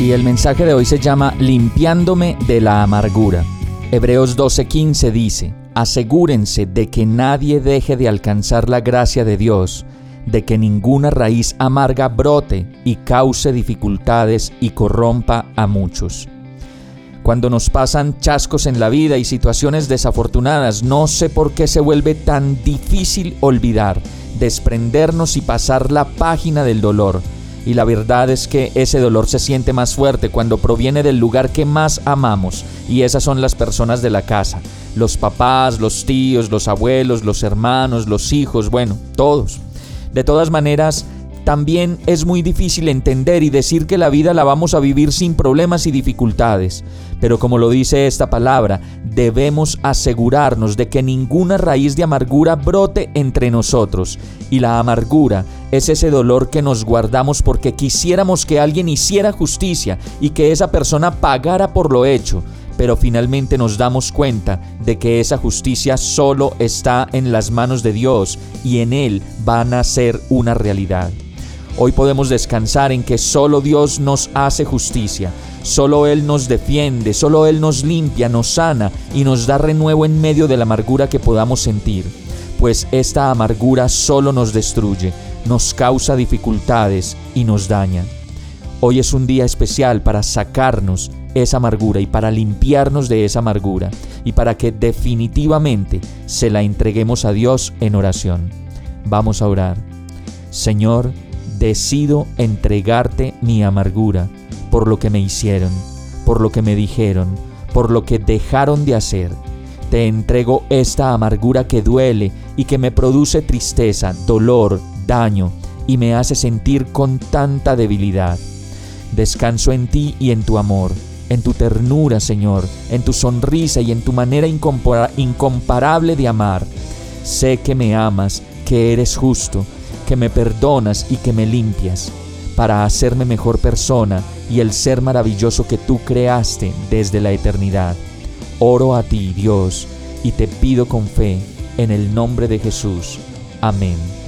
Y el mensaje de hoy se llama Limpiándome de la amargura. Hebreos 12:15 dice, asegúrense de que nadie deje de alcanzar la gracia de Dios, de que ninguna raíz amarga brote y cause dificultades y corrompa a muchos. Cuando nos pasan chascos en la vida y situaciones desafortunadas, no sé por qué se vuelve tan difícil olvidar, desprendernos y pasar la página del dolor. Y la verdad es que ese dolor se siente más fuerte cuando proviene del lugar que más amamos, y esas son las personas de la casa, los papás, los tíos, los abuelos, los hermanos, los hijos, bueno, todos. De todas maneras, también es muy difícil entender y decir que la vida la vamos a vivir sin problemas y dificultades. Pero como lo dice esta palabra, debemos asegurarnos de que ninguna raíz de amargura brote entre nosotros. Y la amargura es ese dolor que nos guardamos porque quisiéramos que alguien hiciera justicia y que esa persona pagara por lo hecho pero finalmente nos damos cuenta de que esa justicia solo está en las manos de Dios y en Él van a ser una realidad. Hoy podemos descansar en que solo Dios nos hace justicia, solo Él nos defiende, solo Él nos limpia, nos sana y nos da renuevo en medio de la amargura que podamos sentir, pues esta amargura solo nos destruye, nos causa dificultades y nos daña. Hoy es un día especial para sacarnos esa amargura y para limpiarnos de esa amargura y para que definitivamente se la entreguemos a Dios en oración. Vamos a orar. Señor, decido entregarte mi amargura por lo que me hicieron, por lo que me dijeron, por lo que dejaron de hacer. Te entrego esta amargura que duele y que me produce tristeza, dolor, daño y me hace sentir con tanta debilidad. Descanso en ti y en tu amor en tu ternura, Señor, en tu sonrisa y en tu manera incomparable de amar. Sé que me amas, que eres justo, que me perdonas y que me limpias, para hacerme mejor persona y el ser maravilloso que tú creaste desde la eternidad. Oro a ti, Dios, y te pido con fe, en el nombre de Jesús. Amén.